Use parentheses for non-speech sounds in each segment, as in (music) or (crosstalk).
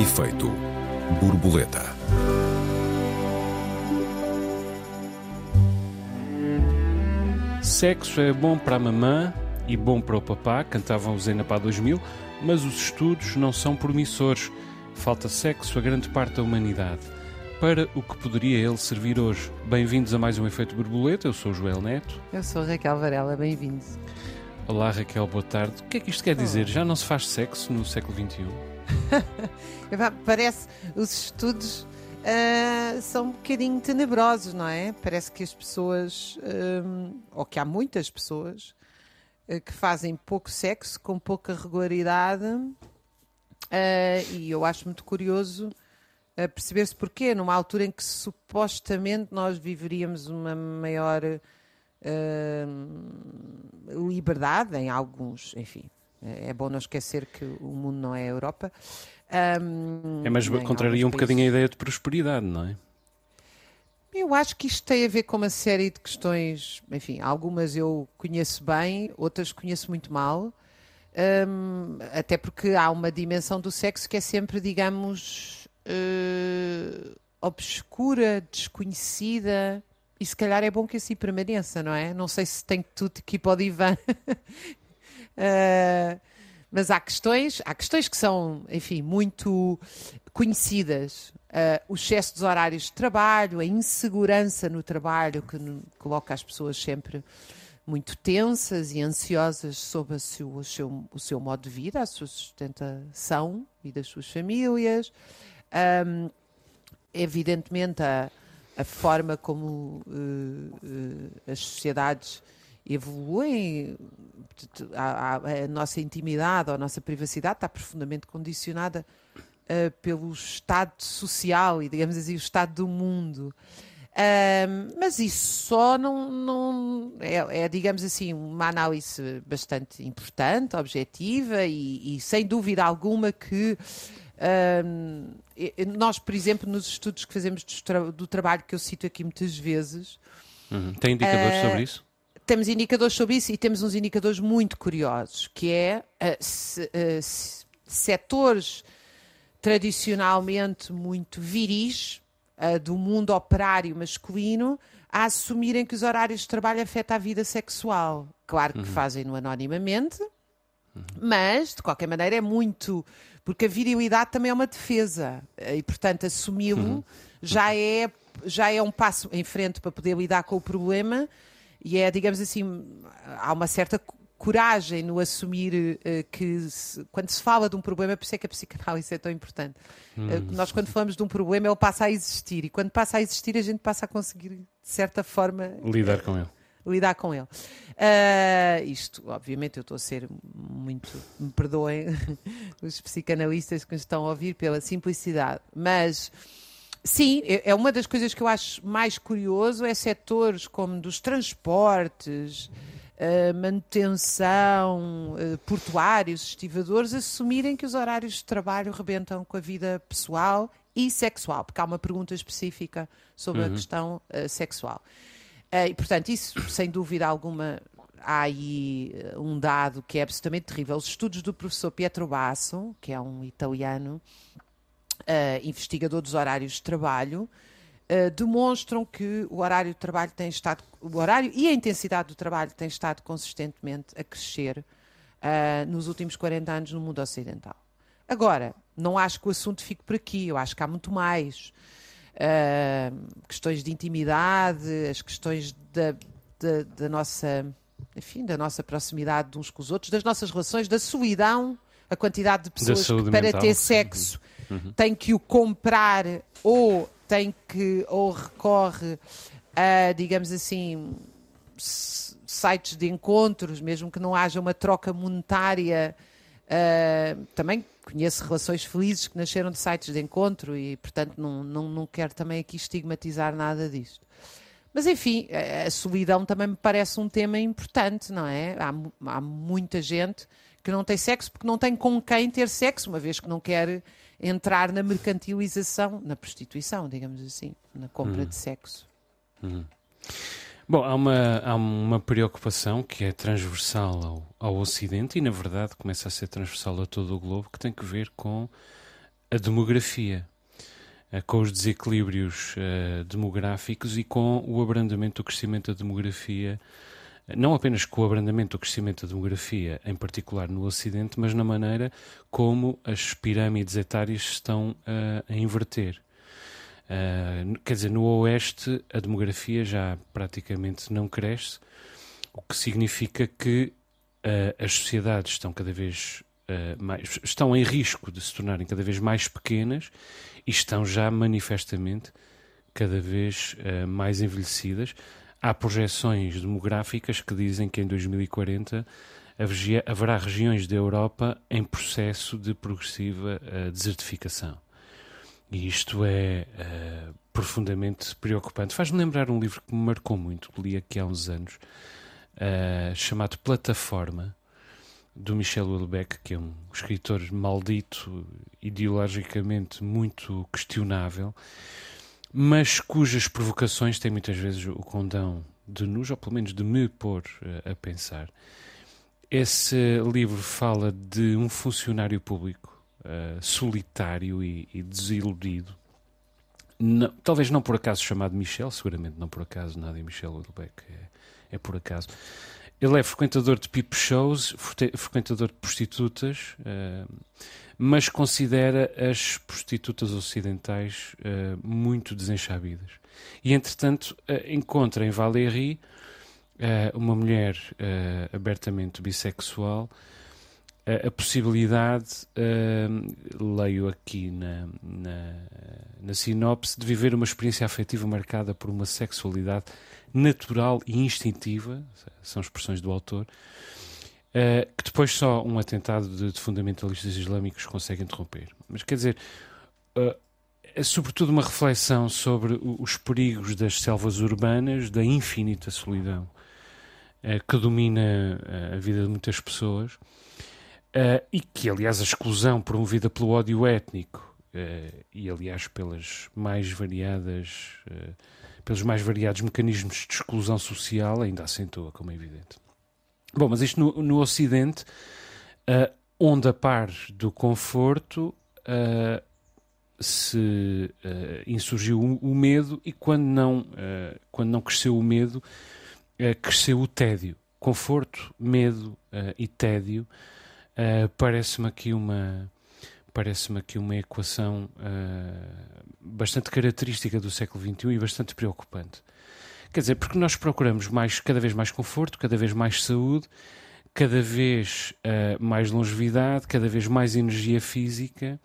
Efeito borboleta. Sexo é bom para a mamã e bom para o papá, cantavam os Zenapá 2000, mas os estudos não são promissores. Falta sexo a grande parte da humanidade. Para o que poderia ele servir hoje? Bem-vindos a mais um Efeito Borboleta, eu sou o Joel Neto. Eu sou Raquel Varela, bem-vindos. Olá Raquel, boa tarde. O que é que isto quer dizer? Já não se faz sexo no século XXI? (laughs) Parece, os estudos uh, são um bocadinho tenebrosos, não é? Parece que as pessoas, um, ou que há muitas pessoas, uh, que fazem pouco sexo com pouca regularidade, uh, e eu acho muito curioso perceber-se porquê, numa altura em que supostamente nós viveríamos uma maior liberdade em alguns, enfim, é bom não esquecer que o mundo não é a Europa. Um, é, mas contraria um bocadinho a ideia de prosperidade, não é? Eu acho que isto tem a ver com uma série de questões, enfim, algumas eu conheço bem, outras conheço muito mal, um, até porque há uma dimensão do sexo que é sempre, digamos, uh, obscura, desconhecida, e se calhar é bom que assim permaneça, não é? Não sei se tem tudo que ir para o divã Uh, mas há questões, há questões que são, enfim, muito conhecidas. Uh, o excesso dos horários de trabalho, a insegurança no trabalho que coloca as pessoas sempre muito tensas e ansiosas sobre o seu, o seu, o seu modo de vida, a sua sustentação e das suas famílias. Um, evidentemente, a, a forma como uh, uh, as sociedades evoluem, a, a, a, nossa intimidade ou a nossa privacidade está profundamente condicionada uh, pelo estado social e, digamos assim, o estado do mundo. Uh, mas isso só não, não é, é, digamos assim, uma análise bastante importante, objetiva e, e sem dúvida alguma que uh, nós, por exemplo, nos estudos que fazemos do, tra do, trabalho que eu cito aqui muitas vezes. Uhum. Tem indicadores uh, sobre isso? Temos indicadores sobre isso e temos uns indicadores muito curiosos, que é uh, se, uh, setores tradicionalmente muito viris uh, do mundo operário masculino a assumirem que os horários de trabalho afetam a vida sexual. Claro que uhum. fazem-no anonimamente, uhum. mas de qualquer maneira é muito. Porque a virilidade também é uma defesa e, portanto, assumi-lo uhum. já, é, já é um passo em frente para poder lidar com o problema e é, digamos assim, há uma certa coragem no assumir uh, que se, quando se fala de um problema, por isso é que a psicanálise é tão importante. Hum. Uh, nós, quando falamos de um problema, ele passa a existir. E quando passa a existir, a gente passa a conseguir, de certa forma, lidar uh, com ele. Lidar com ele. isto, obviamente, eu estou a ser muito. Me perdoem (laughs) os psicanalistas que estão a ouvir pela simplicidade, mas Sim, é, é uma das coisas que eu acho mais curioso é setores como dos transportes, uh, manutenção, uh, portuários, estivadores, assumirem que os horários de trabalho rebentam com a vida pessoal e sexual, porque há uma pergunta específica sobre uhum. a questão uh, sexual. e, portanto, isso, sem dúvida alguma, há aí um dado que é absolutamente terrível. Os estudos do professor Pietro Basso, que é um italiano, uh, investigador dos horários de trabalho, uh, demonstram que o horário de trabalho tem estado, o horário e a intensidade do trabalho tem estado consistentemente a crescer uh, nos últimos 40 anos no mundo ocidental. Agora, não acho que o assunto fique por aqui, eu acho que há muito mais. questões de intimidade, as questões da, da, da nossa enfim, da nossa proximidade de uns com os outros, das nossas relações, da solidão, a quantidade de pessoas que para mental. ter sexo uhum. tem que o comprar ou tem que ou recorre a, digamos assim, sites de encontros, mesmo que não haja uma troca monetária. Uh, também conheço relações felizes que nasceram de sites de encontro e, portanto, não, não, não quero também aqui estigmatizar nada disto. Mas, enfim, a solidão também me parece um tema importante, não é? Há, há muita gente que não tem sexo porque não tem com quem ter sexo, uma vez que não quer entrar na mercantilização, na prostituição, digamos assim, na compra uhum. de sexo. Uhum. Bom, há uma, há uma preocupação que é transversal ao, ao Ocidente e, na verdade, começa a ser transversal a todo o globo, que tem que ver com a demografia, com os desequilíbrios demográficos e com o abrandamento do crescimento da demografia não apenas com o abrandamento do crescimento da demografia, em particular no Ocidente, mas na maneira como as pirâmides etárias estão uh, a inverter. Uh, quer dizer, no Oeste a demografia já praticamente não cresce, o que significa que uh, as sociedades estão cada vez mais, estão em risco de se tornarem cada vez mais pequenas e estão já manifestamente cada vez mais envelhecidas há projeções demográficas que dizem que em 2040 haverá regiões da Europa em processo de progressiva uh, desertificação. E isto é uh, profundamente preocupante. Faz-me lembrar um livro que me marcou muito, que li aqui há uns anos, uh, chamado Plataforma, do Michel Houellebecq, que é um escritor maldito, ideologicamente muito questionável, mas cujas provocações têm muitas vezes o condão de nos, ou pelo menos de me pôr uh, a pensar. Esse livro fala de um funcionário público uh, solitário e, e desiludido. Não, talvez não por acaso chamado Michel, seguramente não por acaso, nada em Michel Houellebecq é, é por acaso. Ele é frequentador de peep shows, frequentador de prostitutas, uh, mas considera as prostitutas ocidentais uh, muito desenchabidas. E, entretanto, uh, encontra em Valéry uh, uma mulher abertamente bissexual a possibilidade, leio aqui na, na, na sinopse, de viver uma experiência afetiva marcada por uma sexualidade natural e instintiva, são expressões do autor, Uh, que depois só um atentado de, de, fundamentalistas islâmicos consegue interromper. Mas quer dizer, uh, é sobretudo uma reflexão sobre os perigos das selvas urbanas, da infinita solidão uh, que domina a vida de muitas pessoas e que, aliás, a exclusão promovida pelo ódio étnico e, aliás, pelas mais variadas, pelos mais variados mecanismos de exclusão social ainda acentua, como é evidente. Bom, mas isto no, no Ocidente, uh, onde a par do conforto uh, se uh, insurgiu o, o, medo e quando não, quando não cresceu o medo, cresceu o tédio. Conforto, medo e tédio parece-me aqui uma parece-me aqui uma equação bastante característica do século XXI e bastante preocupante. Quer dizer, porque nós procuramos mais, cada vez mais conforto, cada vez mais saúde, cada vez uh, mais longevidade, cada vez mais energia física,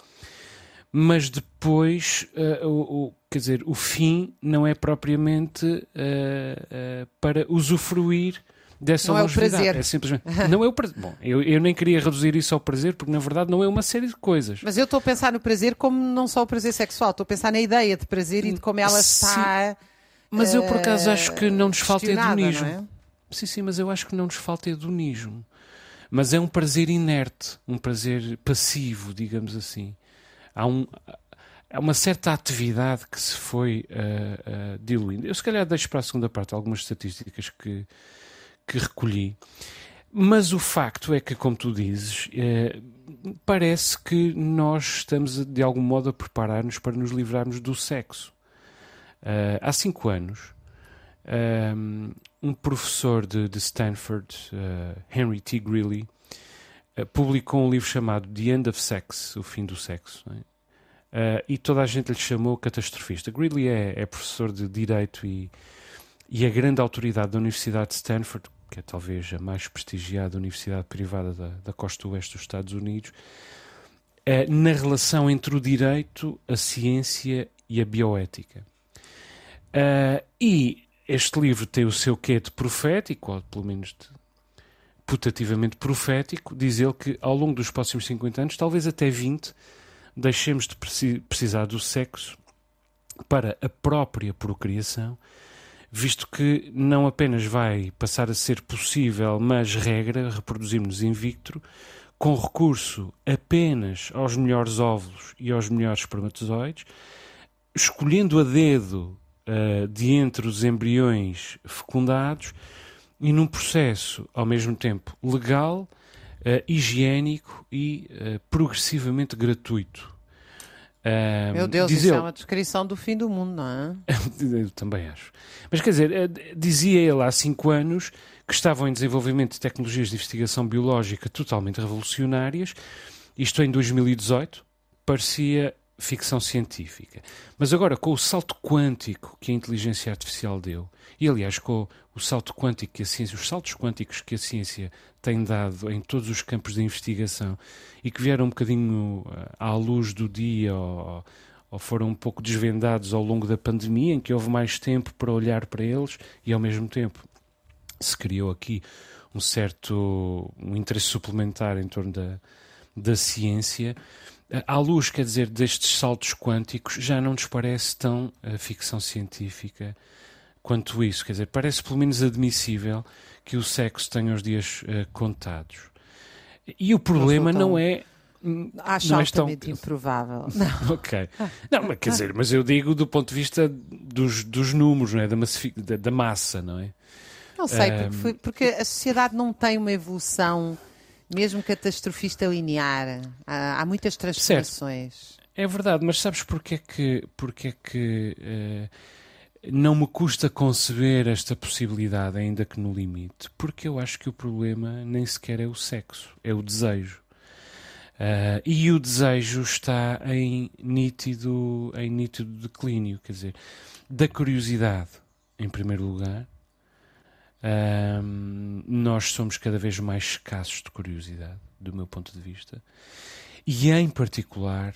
mas depois, uh, o, o, quer dizer, o fim não é propriamente uh, para usufruir dessa não longevidade. É, o prazer. é simplesmente. (laughs) não é o prazer. Bom, eu, eu nem queria reduzir isso ao prazer, porque na verdade não é uma série de coisas. Mas eu estou a pensar no prazer como não só o prazer sexual, estou a pensar na ideia de prazer e de como ela Sim. está mas eu por acaso acho que não nos falta hedonismo. É? Sim, sim, mas eu acho que não nos falta hedonismo. Mas é um prazer inerte, um prazer passivo, digamos assim. Há, um, há uma certa atividade que se foi uh, uh, diluindo. Eu se calhar deixo para a segunda parte algumas estatísticas que, que recolhi. Mas o facto é que, como tu dizes, eh, parece que nós estamos de algum modo a preparar-nos para nos livrarmos do sexo. Uh, há cinco anos, um, um professor de, de Stanford, uh, Henry T. Greeley, uh, publicou um livro chamado The End of Sex, O Fim do Sexo. É? e toda a gente lhe chamou catastrofista. Greeley é, é professor de Direito e, e a grande autoridade da Universidade de Stanford, que é talvez a mais prestigiada universidade privada da, da costa oeste dos Estados Unidos, na relação entre o direito, a ciência e a bioética. Uh, e este livro tem o seu quê de profético, ou pelo menos de putativamente profético, diz ele que ao longo dos próximos 50 anos, talvez até 20, deixemos de precisar do sexo para a própria procriação, visto que não apenas vai passar a ser possível, mas regra, reproduzirmos in vitro, com recurso apenas aos melhores óvulos e aos melhores espermatozoides, escolhendo a dedo uh, de entre os embriões fecundados e num processo, ao mesmo tempo, legal, uh, higiênico e uh, progressivamente gratuito. Uh, Meu Deus, isso é uma descrição do fim do mundo, não é? (laughs) Eu também acho. Mas quer dizer, dizia ele há cinco anos que estavam em desenvolvimento de tecnologias de investigação biológica totalmente revolucionárias. Isto em 2018 parecia ficção científica. Mas agora, com o salto quântico que a inteligência artificial deu, e aliás com o salto quântico que a ciência, os saltos quânticos que a ciência tem dado em todos os campos de investigação e que vieram um bocadinho eh, à luz do dia ou, ou foram um pouco desvendados ao longo da pandemia, em que houve mais tempo para olhar para eles e ao mesmo tempo se criou aqui um certo um interesse suplementar em torno da, da ciência. À luz, quer dizer, destes saltos quânticos, já não nos parece tão eh, ficção científica quanto isso. Quer dizer, parece pelo menos admissível que o sexo tenha os dias eh, contados. E o problema tão- não é. Acho não és tão- altamente improvável. (laughs) Não. Ok. Não, mas quer dizer, mas eu digo do ponto de vista dos, dos números, não é? Da, da, da massa, não é? Não sei, porque, foi- porque a sociedade não tem uma evolução, mesmo catastrofista linear. Há, há muitas transformações. É verdade, mas sabes porque é que, porque é que eh, não me custa conceber esta possibilidade, ainda que no limite? Porque eu acho que o problema nem sequer é o sexo, é o desejo. Ah, e o desejo está em nítido, em nítido declínio, quer dizer, da curiosidade, em primeiro lugar. Ahm, nós somos cada vez mais escassos de curiosidade, do meu ponto de vista, e em particular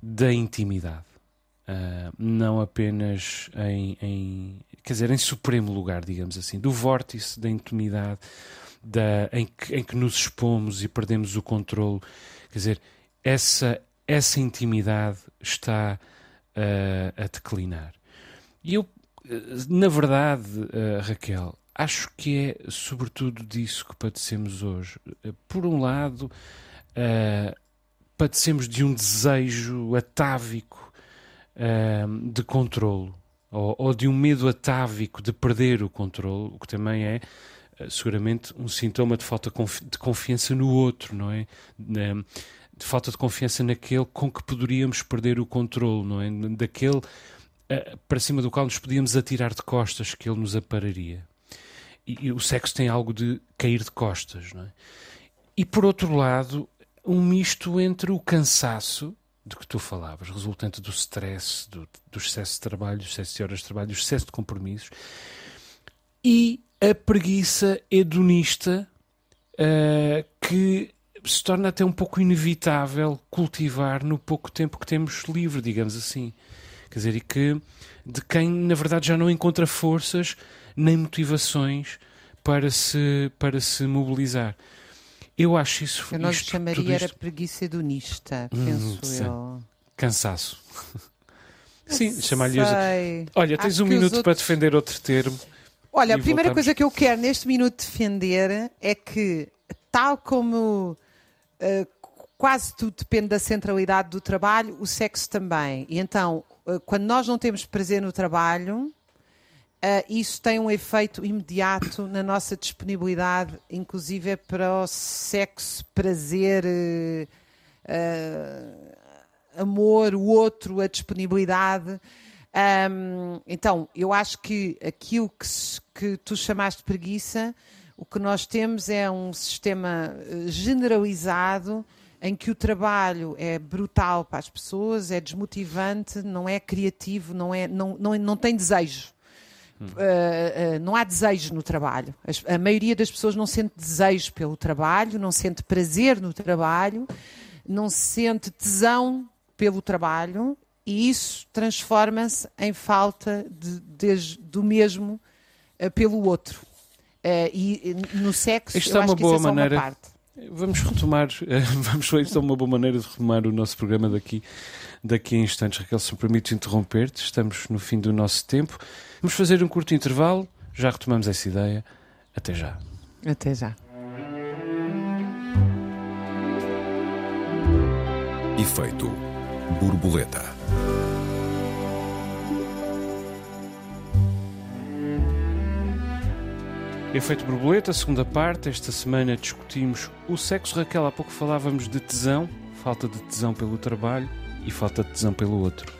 da intimidade. Ah, não apenas em, em- quer dizer, em supremo lugar, digamos assim, do vórtice da intimidade da, em, que, em que nos expomos e perdemos o controle. Quer dizer, essa, essa intimidade está ah, a declinar. E eu, eh, na verdade, eh, Raquel, acho que é sobretudo disso que padecemos hoje. Eh, Por um lado, eh, padecemos de um desejo atávico eh, de controlo, ou, ou de um medo atávico de perder o controle, o que também é seguramente um sintoma de falta de confiança no outro, não é? De falta de confiança naquele com que poderíamos perder o controle, não é? Daquele para cima do qual nos podíamos atirar de costas que ele nos apararia. E, o sexo tem algo de cair de costas, não é? E por outro lado, um misto entre o cansaço de que tu falavas, resultante do stress, do, do excesso de trabalho, do excesso de horas de trabalho, do excesso de compromissos, e a preguiça hedonista eh, que se torna até um pouco inevitável cultivar no pouco tempo que temos livre, digamos assim. Quer dizer, e que de quem na verdade já não encontra forças nem motivações para se, para se mobilizar. Eu acho isso. Eu não lhe isto, chamaria era isto- preguiça hedonista, Hum, penso sim. eu. cansaço. Sim, chamar-lhe. Olha, tens Acho um minuto para outros- defender outro termo. Olha, a primeira voltamos. coisa que eu quero neste minuto defender é que, tal como eh, quase tudo depende da centralidade do trabalho, o sexo também. E então, eh, quando nós não temos prazer no trabalho, isso tem um efeito imediato na nossa disponibilidade, inclusive para o sexo, prazer, eh, eh, amor, o outro, a disponibilidade. Ahm, então, eu acho que aquilo que, que tu chamaste de preguiça, o que nós temos é um sistema generalizado em que o trabalho é brutal para as pessoas, é desmotivante, não é criativo, não, é, não, não, não tem desejo. Uh, uh, não há desejo no trabalho. As- a maioria das pessoas não sente desejo pelo trabalho, não sente prazer no trabalho, não sente tesão pelo trabalho e isso transforma-se em falta de, de- do mesmo uh, pelo outro. E no sexo, Isto eu é uma que boa isso é maneira- uma parte. Vamos retomar, (laughs) vamos ver, isto é uma boa maneira de retomar o nosso programa daqui, daqui a instantes. Raquel, se me permites interromper-te, estamos no fim do nosso tempo. Vamos fazer um curto intervalo, já retomamos essa ideia. Até já. Até já. Efeito borboleta. Efeito borboleta, segunda parte. Esta semana discutimos o sexo. Raquel, há pouco falávamos de tesão, falta de tesão pelo trabalho. e falta de tesão pelo outro.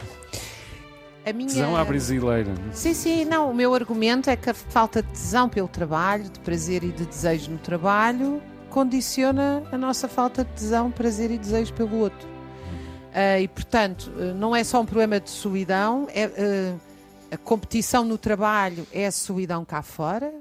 A minha... Tesão à brasileira. Sim, sim, não. O meu argumento é que a falta de tesão pelo trabalho, de prazer e de desejo no trabalho, condiciona a nossa falta de tesão, prazer e desejo pelo outro. Uh, e, portanto, uh, não é só um problema de solidão, é, uh, a competição no trabalho é a solidão cá fora,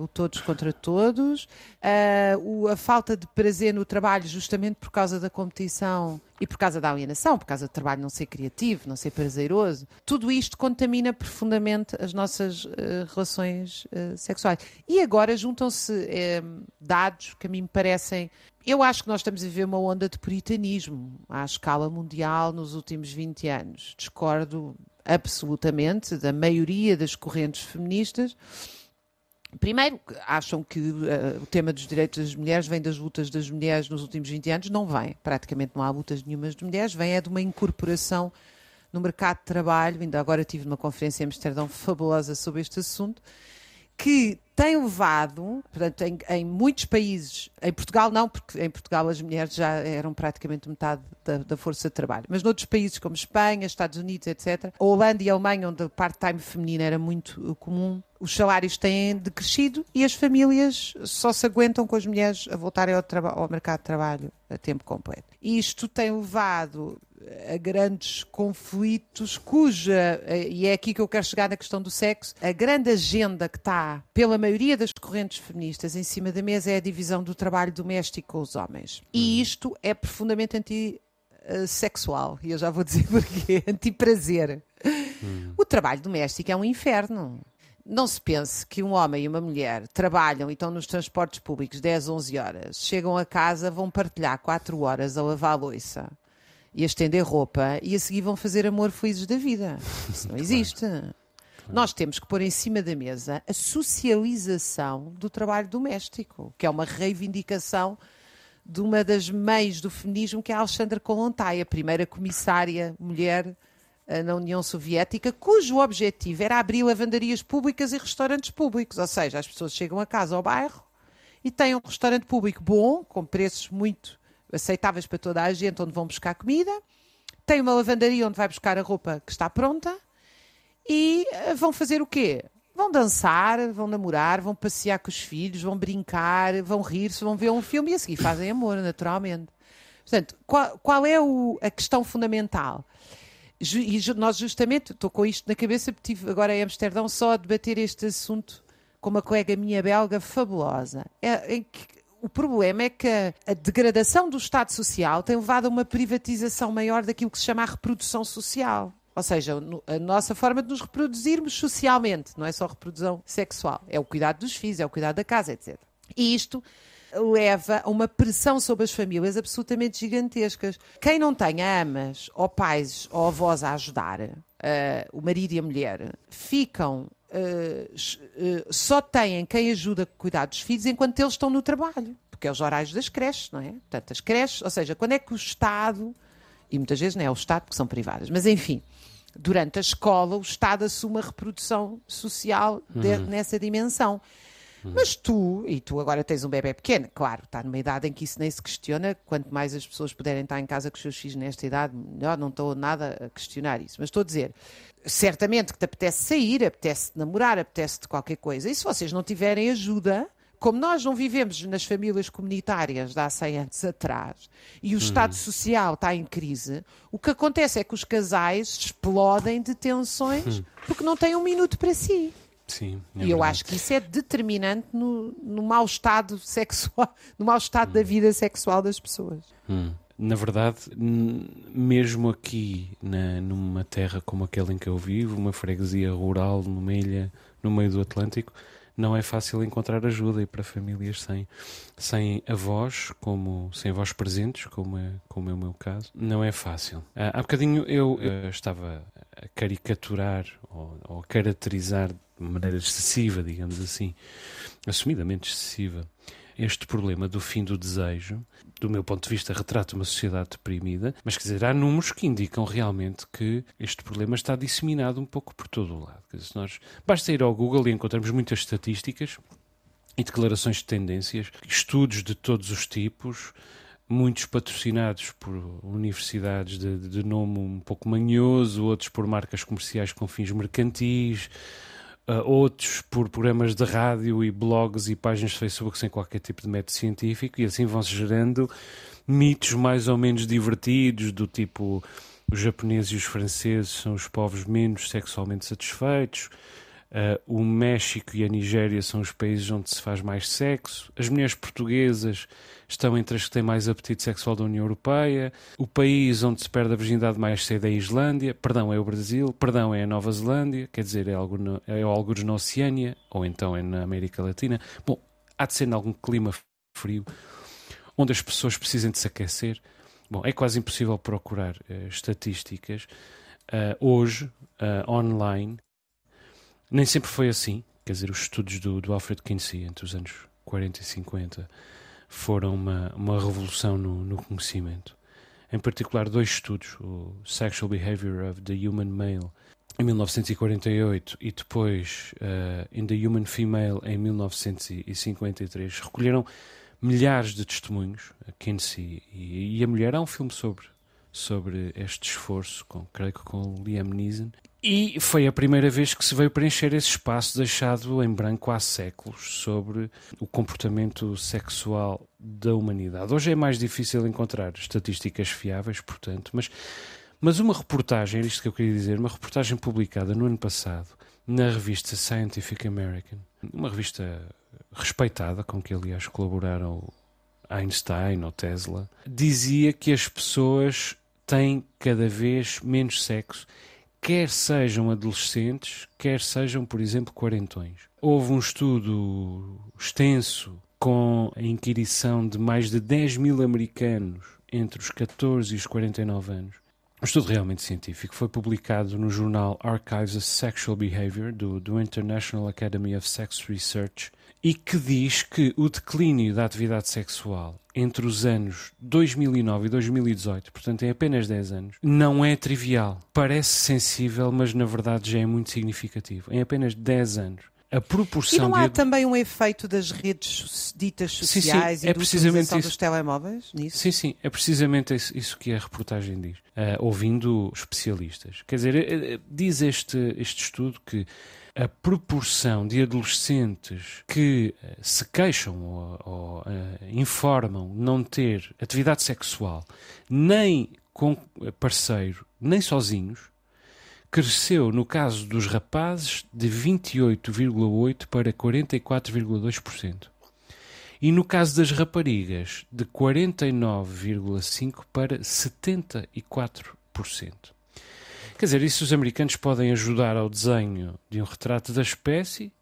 o todos contra todos, uh, a falta de prazer no trabalho, justamente por causa da competição e por causa da alienação, por causa do trabalho não ser criativo, não ser prazeroso, tudo isto contamina profundamente as nossas uh, relações sexuais. E agora juntam-se dados que a mim me parecem eu acho que nós estamos a viver uma onda de puritanismo à escala mundial nos últimos 20 anos. Discordo absolutamente da maioria das correntes feministas Primeiro, acham que uh, o tema dos direitos das mulheres vem das lutas das mulheres nos últimos 20 anos. Não vem, praticamente não há lutas nenhumas de mulheres, vem é de uma incorporação no mercado de trabalho. Ainda agora tive uma conferência em Amsterdão fabulosa sobre este assunto, que tem levado, portanto, em, em, muitos países, em Portugal não, porque em Portugal as mulheres já eram praticamente metade da, da, força de trabalho, mas noutros países como Espanha, Estados Unidos, etc., a Holanda e a Alemanha, onde o part-time feminino era muito comum, os salários têm decrescido e as famílias só se aguentam com as mulheres a voltarem ao, ao mercado de trabalho a tempo completo. E isto tem levado a grandes conflitos, cuja, e é aqui que eu quero chegar na questão do sexo, a grande agenda que está pela maioria das correntes feministas em cima da mesa é a divisão do trabalho doméstico com os homens. E uhum. isto é profundamente antissexual, e eu já vou dizer (laughs) porquê, anti-prazer. Hum. O trabalho doméstico é um inferno. Não se pense que um homem e uma mulher trabalham e estão nos transportes públicos 10, 11 horas, chegam a casa, vão partilhar 4 horas a lavar a louça e a estender roupa e a seguir vão fazer amor felizes da vida. Isso não (laughs) existe. Claro. Nós temos que pôr em cima da mesa a socialização do trabalho doméstico, que é uma reivindicação de uma das mães do feminismo, que é a Alexandra Kolontai, a primeira comissária mulher eh, na União Soviética, cujo objetivo era abrir lavandarias públicas e restaurantes públicos. Ou seja, as pessoas chegam a casa ao bairro e têm um restaurante público bom, com preços muito aceitáveis para toda a gente, onde vão buscar comida, tem uma lavandaria onde vai buscar a roupa que está pronta e eh, vão fazer o quê? Vão dançar, vão namorar, vão passear com os filhos, vão brincar, vão rir-se, vão ver um filme e a seguir fazem amor, naturalmente. Portanto, qual, qual é o, a questão fundamental? E nós justamente, estou com isto na cabeça, porque estive agora em Amsterdão só a debater este assunto com uma colega minha belga fabulosa. É, que o problema é que a degradação do Estado Social tem levado a uma privatização maior daquilo que se chama a reprodução social. Ou seja, a nossa forma de nos reproduzirmos socialmente, não é só reprodução sexual, é o cuidado dos filhos, é o cuidado da casa, etc. E isto leva a uma pressão sobre as famílias absolutamente gigantescas. Quem não tenha amas, ou pais, ou avós a ajudar, uh, o marido e a mulher, ficam uh, só têm quem ajuda a cuidar dos filhos enquanto eles estão no trabalho, porque é os horários das creches, não é? Portanto, as creches, ou seja, quando é que o Estado, e muitas vezes não é o Estado porque são privadas, mas enfim, durante a escola o Estado assume a reprodução social de, uhum. nessa dimensão. Uhum. Mas tu, e tu agora tens um bebê pequeno, claro, está numa idade em que isso nem se questiona, quanto mais as pessoas puderem estar em casa com os seus filhos nesta idade, melhor, não estou nada a questionar isso. Mas estou a dizer, certamente que te apetece sair, apetece namorar, apetece de qualquer coisa. E se vocês não tiverem ajuda, como nós não vivemos nas famílias comunitárias de há 100 anos atrás e o uhum. Estado Social está em crise, o que acontece é que os casais explodem de tensões uhum. porque não têm um minuto para si. Sim, é e eu acho que isso é determinante no, no mau estado sexual, (laughs) no mau estado hum. da vida sexual das pessoas. Hum. Na verdade, mesmo aqui na, numa terra como aquela em que eu vivo, uma freguesia rural numa ilha no meio do Atlântico, não é fácil encontrar ajuda e para famílias sem, sem avós, como, sem avós presentes, como é, como é o meu caso, não é fácil. Ah, há bocadinho eu, eu estava a caricaturar ou, ou a caracterizar de maneira excessiva, digamos assim, assumidamente excessiva, este problema do fim do desejo, do meu ponto de vista, retrata uma sociedade deprimida, mas quer dizer, há números que indicam realmente que este problema está disseminado um pouco por todo o lado. Quer dizer, nós, basta ir ao Google e encontramos muitas estatísticas e declarações de tendências, estudos de todos os tipos, muitos patrocinados por universidades de, de nome um pouco manhoso, outros por marcas comerciais com fins mercantis, uh, outros por programas de rádio e blogs e páginas de Facebook sem qualquer tipo de método científico, e assim vão-se gerando mitos mais ou menos divertidos, do tipo os japoneses e os franceses são os povos menos sexualmente satisfeitos. Uh, o México e a Nigéria são os países onde se faz mais sexo. As mulheres portuguesas estão entre as que têm mais apetite sexual da União Europeia. O país onde se perde a virgindade mais cedo é a Islândia. Perdão, é o Brasil. Perdão, é a Nova Zelândia. Quer dizer, é, algo no, é alguns na Oceânia ou então é na América Latina. Bom, há de ser em algum clima frio onde as pessoas precisem de se aquecer. Bom, é quase impossível procurar uh, estatísticas uh, hoje, online, nem sempre foi assim. Quer dizer, os estudos do, do Alfred Kinsey entre os anos 40 e 50 foram uma, uma revolução no, no conhecimento. Em particular, dois estudos, o Sexual Behavior of the Human Male, em 1948, e depois uh, In the Human Female, em 1953, recolheram milhares de testemunhos, a Kinsey e, e a Mulher. Há um filme sobre, sobre este esforço, com, creio que com Liam Neeson, e foi a primeira vez que se veio preencher esse espaço deixado em branco há séculos sobre o comportamento sexual da humanidade. Hoje é mais difícil encontrar estatísticas fiáveis, portanto, mas, mas uma reportagem, era isto que eu queria dizer, uma reportagem publicada no ano passado na revista Scientific American, uma revista respeitada, com que aliás colaboraram Einstein ou Tesla, dizia que as pessoas têm cada vez menos sexo quer sejam adolescentes, quer sejam, por exemplo, quarentões. Houve um estudo extenso com a inquirição de mais de 10 mil americanos entre os 14 e os 49 anos. Um estudo realmente científico foi publicado no jornal Archives of Sexual Behavior do, do International Academy of Sex Research e que diz que o declínio da atividade sexual entre os anos 2009 e 2018, portanto em apenas 10 anos, não é trivial. Parece sensível, mas na verdade já é muito significativo. Em apenas 10 anos. A proporção e não há de... também um efeito das redes ditas sociais sim, sim, e é da precisamente utilização isso. dos telemóveis nisso? Sim, sim, é precisamente isso, que a reportagem diz, uh, ouvindo especialistas. Quer dizer, uh, diz este, este estudo que a proporção de adolescentes que se queixam ou, ou uh, informam não ter atividade sexual nem com parceiro, nem sozinhos, cresceu no caso dos rapazes de 28,8% para 44,2%. E no caso das raparigas, de 49,5% para 74%. Quer dizer, isso os americanos podem ajudar ao desenho de um retrato da espécie,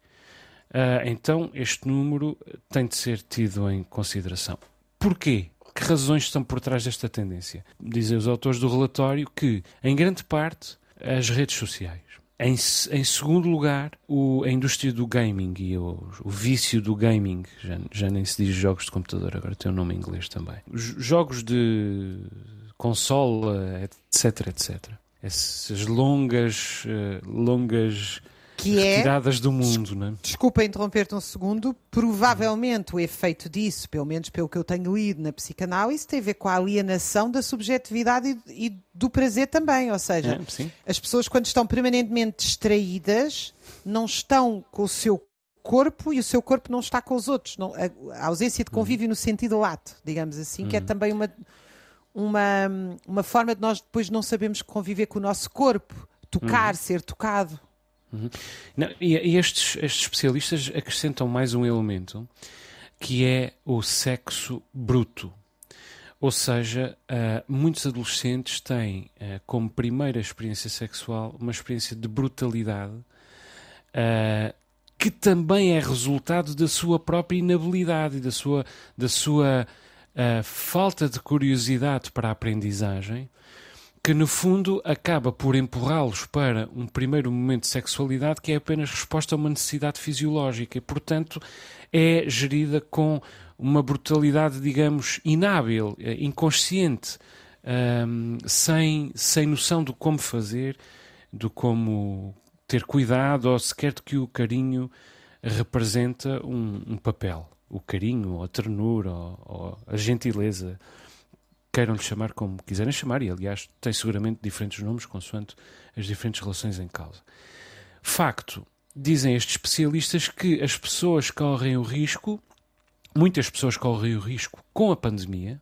uh, então este número tem de ser tido em consideração. Porquê? Que razões estão por trás desta tendência? Dizem os autores do relatório que, em grande parte, as redes sociais. Em, em segundo lugar, o, a indústria do gaming e o, o vício do gaming. Já, já, nem se diz jogos de computador, agora tem um nome em inglês também. Os jogos de consola, etc, etc essas longas, uh, longas que é, retiradas do mundo. Não é? Desculpa interromper-te um segundo. Provavelmente o efeito disso, pelo menos pelo que eu tenho lido na psicanálise, tem a ver com a alienação da subjetividade e, e do prazer também. Ou seja, é, as pessoas, quando estão permanentemente distraídas, não estão com o seu corpo e o seu corpo não está com os outros. Não, a, ausência de convívio uhum. no sentido lato, digamos assim, que é uhum. também uma uma, uma forma de nós depois não sabemos conviver com o nosso corpo, tocar, uhum. ser tocado. Uhum. Não, e, e estes, estes especialistas acrescentam mais um elemento que é o sexo bruto. Ou seja, uh, muitos adolescentes têm uh, como primeira experiência sexual uma experiência de brutalidade uh, que também é resultado da sua própria inabilidade, da sua, da sua falta de curiosidade para a aprendizagem, que no fundo acaba por empurrá-los para um primeiro momento de sexualidade que é apenas resposta a uma necessidade fisiológica e, portanto, é gerida com uma brutalidade, digamos, inábil, eh, inconsciente, um, sem, sem noção do como fazer, do como ter cuidado ou sequer de que o carinho representa um, um papel. O carinho, a ternura, ou, ou a gentileza queiram lhe chamar como quiserem chamar, e aliás tem seguramente diferentes nomes consoante as diferentes relações em causa. Facto, dizem estes especialistas que as pessoas correm o risco, muitas pessoas correm o risco com a pandemia,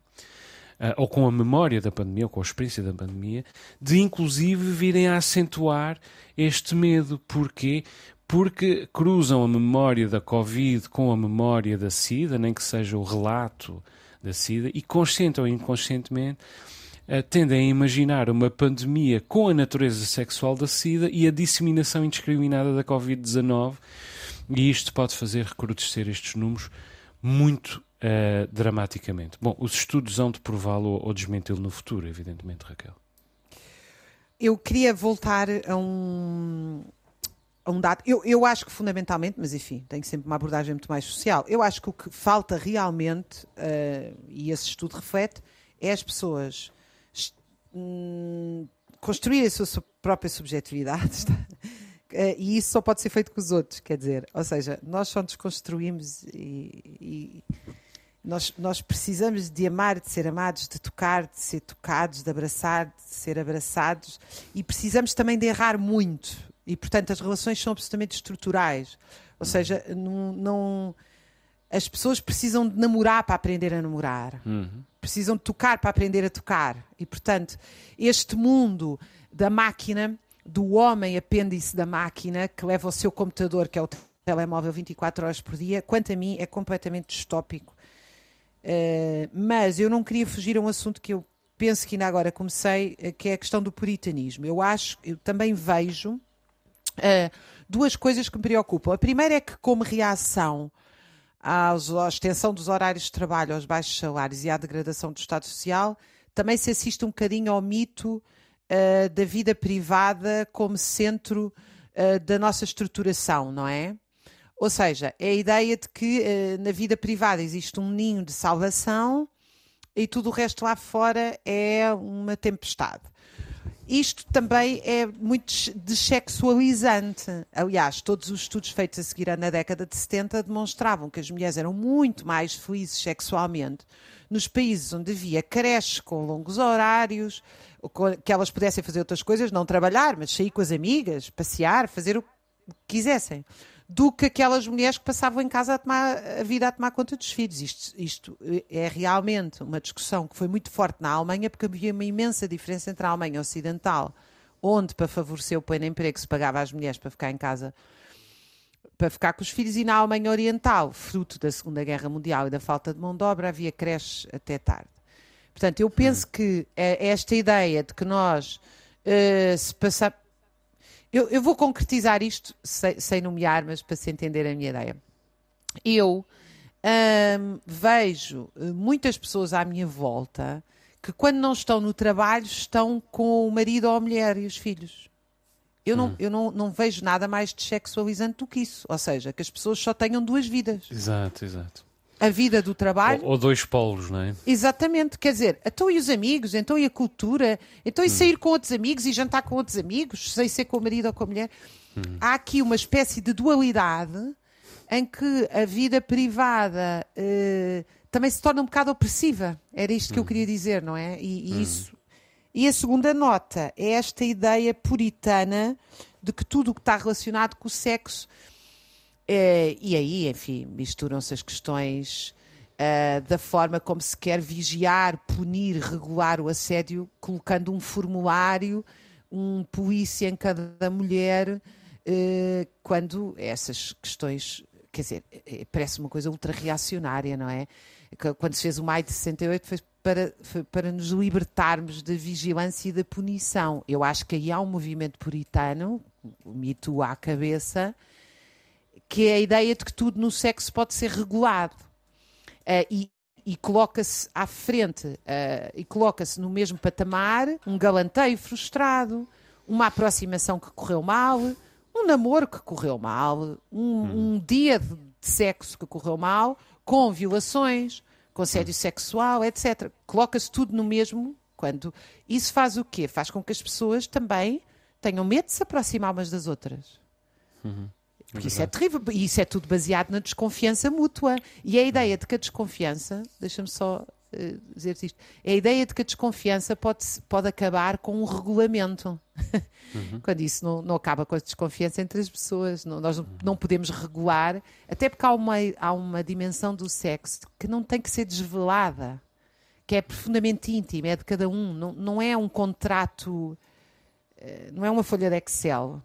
uh, ou com a memória da pandemia, ou com a experiência da pandemia, de inclusive virem a acentuar este medo. Porquê? Porque cruzam a memória da Covid com a memória da SIDA, nem que seja o relato da SIDA, e consciente ou inconscientemente uh, tendem a imaginar uma pandemia com a natureza sexual da SIDA e a disseminação indiscriminada da Covid-19, e isto pode fazer recrudescer estes números muito uh, dramaticamente. Bom, os estudos hão de prová-lo ou desmenti-lo no futuro, evidentemente, Raquel. Eu queria voltar a um, a um dado. Eu, eu acho que fundamentalmente, mas enfim, tenho sempre uma abordagem muito mais social. Eu acho que o que falta realmente, uh, e esse estudo reflete, é as pessoas hum, construírem a sua própria subjetividade. Uh, e isso só pode ser feito com os outros, quer dizer, ou seja, nós só nos construímos e, e nós, nós precisamos de amar, de ser amados, de tocar, de ser tocados, de abraçar, de ser abraçados e precisamos também de errar muito. E, portanto, as relações são absolutamente estruturais. Ou seja, não, não as pessoas precisam de namorar para aprender a namorar. Uhum. Precisam de tocar para aprender a tocar. E, portanto, este mundo da máquina, do homem apêndice da máquina, que leva o seu computador, que é o telemóvel 24 horas por dia, quanto a mim, é completamente distópico Uh, mas eu não queria fugir a um assunto que eu penso que ainda agora comecei, uh, que é a questão do puritanismo. Eu acho, eu também vejo uh, duas coisas que me preocupam. A primeira é que, como reação à extensão dos horários de trabalho, aos baixos salários e à degradação do Estado Social, também se assiste um bocadinho ao mito da vida privada como centro da nossa estruturação, não é? Ou seja, é a ideia de que uh, na vida privada existe um ninho de salvação e tudo o resto lá fora é uma tempestade. Isto também é muito dessexualizante. Aliás, todos os estudos feitos a seguir na década de 70 demonstravam que as mulheres eram muito mais felizes sexualmente nos países onde havia creches com longos horários, que elas pudessem fazer outras coisas, não trabalhar, mas sair com as amigas, passear, fazer o que quisessem do que aquelas mulheres que passavam em casa a, tomar, a vida a tomar conta dos filhos. Isto, isto, é realmente uma discussão que foi muito forte na Alemanha, porque havia uma imensa diferença entre a Alemanha Ocidental, onde, para favorecer o pleno emprego, se pagava às mulheres para ficar em casa, para ficar com os filhos, e na Alemanha Oriental, fruto da Segunda Guerra Mundial e da falta de mão de obra, havia creches até tarde. Portanto, eu penso hum. que é esta ideia de que nós, uh, se passar, eu, eu vou concretizar isto sem, sem, nomear, mas para se entender a minha ideia. Eu hum, vejo eh, muitas pessoas à minha volta que, quando não estão no trabalho, estão com o marido ou a mulher e os filhos. Eu, não, hum. eu não, não vejo nada mais dessexualizante do que isso. Ou seja, que as pessoas só tenham duas vidas. Exato, exato a vida do trabalho. Ou, ou, dois polos, não é? Exatamente, quer dizer, então e os amigos, então e a cultura, então e hum. sair com outros amigos e jantar com outros amigos, sem ser com o marido ou com a mulher. Hum. Há aqui uma espécie de dualidade em que a vida privada uh, também se torna um bocado opressiva. Era isto que eu hum. queria dizer, não é? E, e hum. isso. E a segunda nota é esta ideia puritana de que tudo o que está relacionado com o sexo Uh, e aí, enfim, misturam-se as questões uh, da forma como se quer vigiar, punir, regular o assédio, colocando um formulário, um polícia em cada mulher, uh, quando essas questões, quer dizer, parece uma coisa ultra-reacionária, não é? Quando se fez o Maio de 68 foi para, foi para nos libertarmos da vigilância e da punição. Eu acho que aí há um movimento puritano, o mito à cabeça, que é a ideia de que tudo no sexo pode ser regulado. Uh, e, e coloca-se à frente uh, e coloca-se no mesmo patamar um galanteio frustrado, uma aproximação que correu mal, um namoro que correu mal, um, hum. um dia de, de, sexo que correu mal, com violações, com assédio hum. sexual, etc. Coloca-se tudo no mesmo quando isso faz o quê? Faz com que as pessoas também tenham medo de se aproximar umas das outras. Uhum. Porque isso é terrível. E isso é tudo baseado na desconfiança mútua. E a ideia de que a desconfiança, deixa-me só uh, dizer isto. É a ideia de que a desconfiança pode, pode acabar com um regulamento. Uhum. (laughs) Quando isso não, não acaba com a desconfiança entre as pessoas. Não, nós não podemos regular, até porque há uma, há uma dimensão do sexo que não tem que ser desvelada, que é profundamente íntima, é de cada um. Não, não é um contrato, uh, não é uma folha de Excel.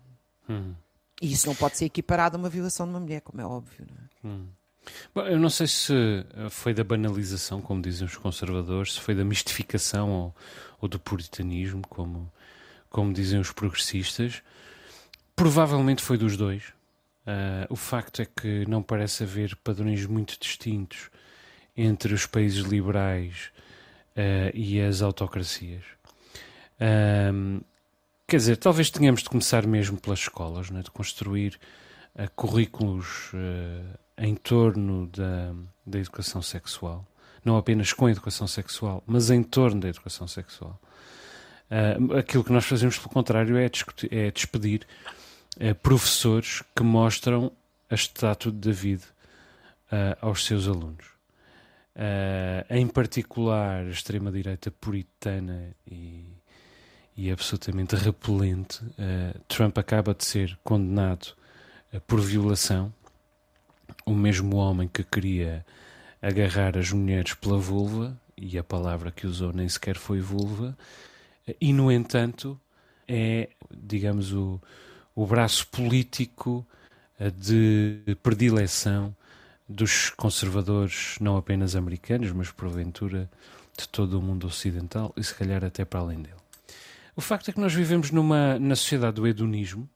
Uhum. E isso não pode ser equiparado a uma violação de uma mulher, como é óbvio. Não é? Hum. Bom, eu não sei se eh, foi da banalização, como dizem os conservadores, se foi da mistificação ou, ou do puritanismo, como, como dizem os progressistas. Provavelmente foi dos dois. Uh, o facto é que não parece haver padrões muito distintos entre os países liberais uh, e as autocracias. Uh, Quer dizer, talvez tenhamos de começar mesmo pelas escolas, né? de construir uh, currículos uh, em torno da, da educação sexual. Não apenas com a educação sexual, mas em torno da educação sexual. Uh, aquilo que nós fazemos, pelo contrário, é, discutir, é despedir professores que mostram a estátua de David aos seus alunos. em particular, a extrema-direita puritana e e absolutamente repelente. Uh, Trump acaba de ser condenado uh, por violação. O mesmo homem que queria agarrar as mulheres pela vulva, e a palavra que usou nem sequer foi vulva, uh, e no entanto é, digamos, o, o braço político de predileção dos conservadores, não apenas americanos, mas porventura de todo o mundo ocidental e se calhar até para além dele. O facto é que nós vivemos numa, na sociedade do hedonismo,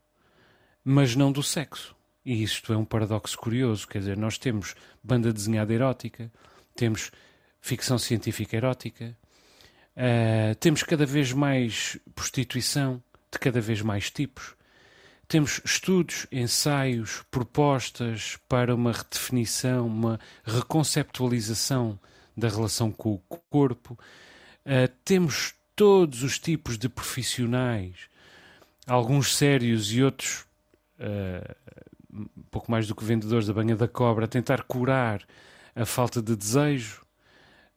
mas não do sexo. E isto é um paradoxo curioso. Quer dizer, nós temos banda desenhada erótica, temos ficção científica erótica, uh, temos cada vez mais prostituição de cada vez mais tipos. Temos estudos, ensaios, propostas para uma redefinição, uma reconceptualização da relação com o corpo. Uh, temos todos os tipos de profissionais, alguns sérios e outros uh, pouco mais do que vendedores da banha da cobra, a tentar curar a falta de desejo,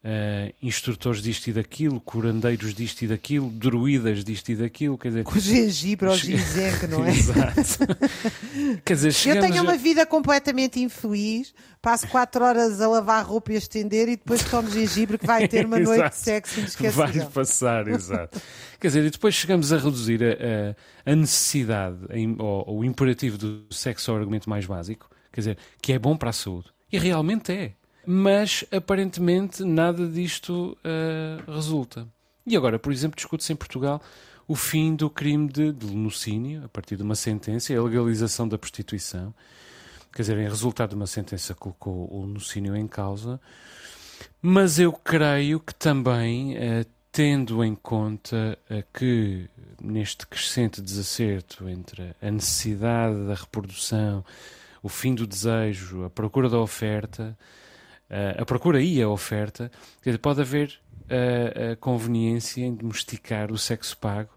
uh, instrutores disto e daquilo, curandeiros disto e daquilo, druidas disto e daquilo. Quer dizer, Com gengibre ao gizenque, não (laughs) é? Exato. quer dizer, Eu tenho a... uma vida completamente infeliz, passo quatro horas a lavar roupa e a estender e depois tomo gengibre que vai ter uma (laughs) noite de sexo inesquecível. Vai passar, (laughs) exato. quer dizer, e depois chegamos a reduzir a, a, a necessidade ou o imperativo do sexo ao argumento mais básico, quer dizer, que é bom para a saúde. E realmente é mas aparentemente nada disto uh, resulta. E agora, por exemplo, discute-se em Portugal o fim do crime de, de lenocínio, a partir de uma sentença, a legalização da prostituição. Quer dizer, em resultado de uma sentença colocou o lenocínio em causa. Mas eu creio que também, uh, tendo em conta uh, que neste crescente desacerto entre a necessidade da reprodução, o fim do desejo, a procura da oferta, a procura e a oferta, pode haver a conveniência em domesticar o sexo pago,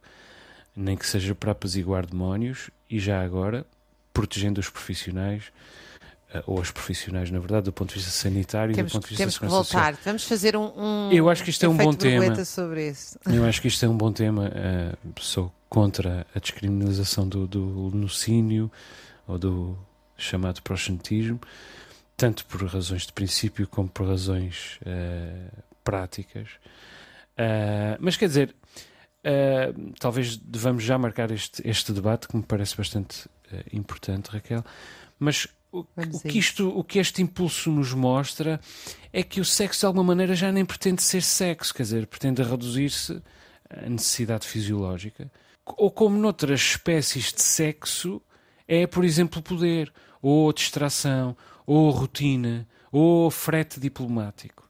nem que seja para apaziguar demónios e já agora protegendo os profissionais ou as profissionais, na verdade, do ponto de vista sanitário temos, e do ponto de vista temos que voltar. Social. Vamos fazer um, um Eu acho que isto é um bom tema. Sobre isso. Eu acho que isto é um bom tema. Uh, sou contra a descriminalização do, do lenocínio ou do chamado proxenetismo tanto por razões de princípio como por razões uh, práticas. Uh, mas quer dizer, uh, talvez devamos já marcar este, este debate que me parece bastante importante, Raquel. Mas o, o, que isto, o que este impulso nos mostra é que o sexo de alguma maneira já nem pretende ser sexo, quer dizer, pretende reduzir-se à necessidade fisiológica. Ou como noutras espécies de sexo, é, por exemplo, poder, ou distração, ou rotina, ou frete diplomático.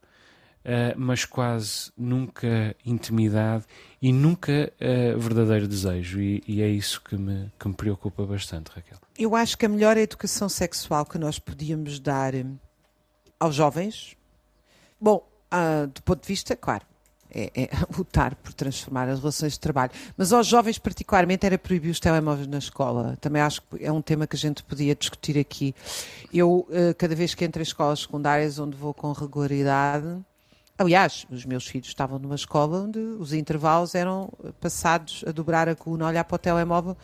Uh, mas quase nunca intimidade e nunca uh, verdadeiro desejo. E, e, é isso que me, que me preocupa bastante, Raquel. Eu acho que a melhor educação sexual que nós podíamos dar eh, aos jovens, bom, uh, do ponto de vista, claro, é, é, (laughs) lutar por transformar as relações de trabalho. Mas aos jovens, particularmente, era proibir os telemóveis na escola. Também acho que é um tema que a gente podia discutir aqui. Eu, eh, cada vez que entro em escolas secundárias onde vou com regularidade, Aliás, os meus filhos estavam numa escola onde os intervalos eram passados a dobrar a coluna, olhar para o telemóvel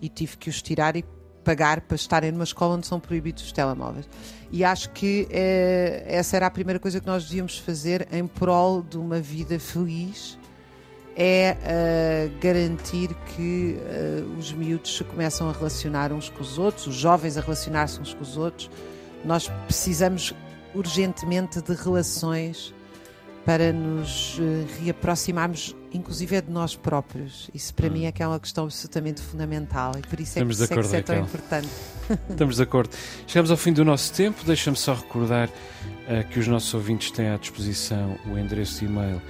e tive que os tirar e pagar para estarem numa escola onde são proibidos os telemóveis. E acho que eh, essa era a primeira coisa que nós devíamos fazer em prol de uma vida feliz é uh, garantir que uh, os miúdos se começam a relacionar uns com os outros, os jovens a relacionar-se uns com os outros. Nós precisamos urgentemente de relações para nos uh, reaproximarmos, inclusive é de nós próprios. Isso para hum. mim é que é uma questão absolutamente fundamental e por isso é Estamos que, acordo, é, que é tão importante. (laughs) Estamos de acordo. Chegamos ao fim do nosso tempo. Deixa-me só recordar que os nossos ouvintes têm à disposição o endereço de e-mail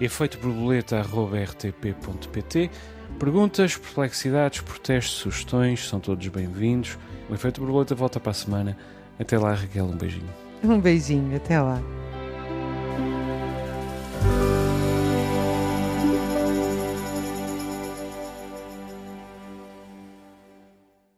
efeitoborboleta.rtp.pt Perguntas, perplexidades, protestos, sugestões, são todos bem-vindos. O Efeito Borboleta volta para a semana. Até lá, Raquel, um beijinho. Um beijinho, até lá. Bye.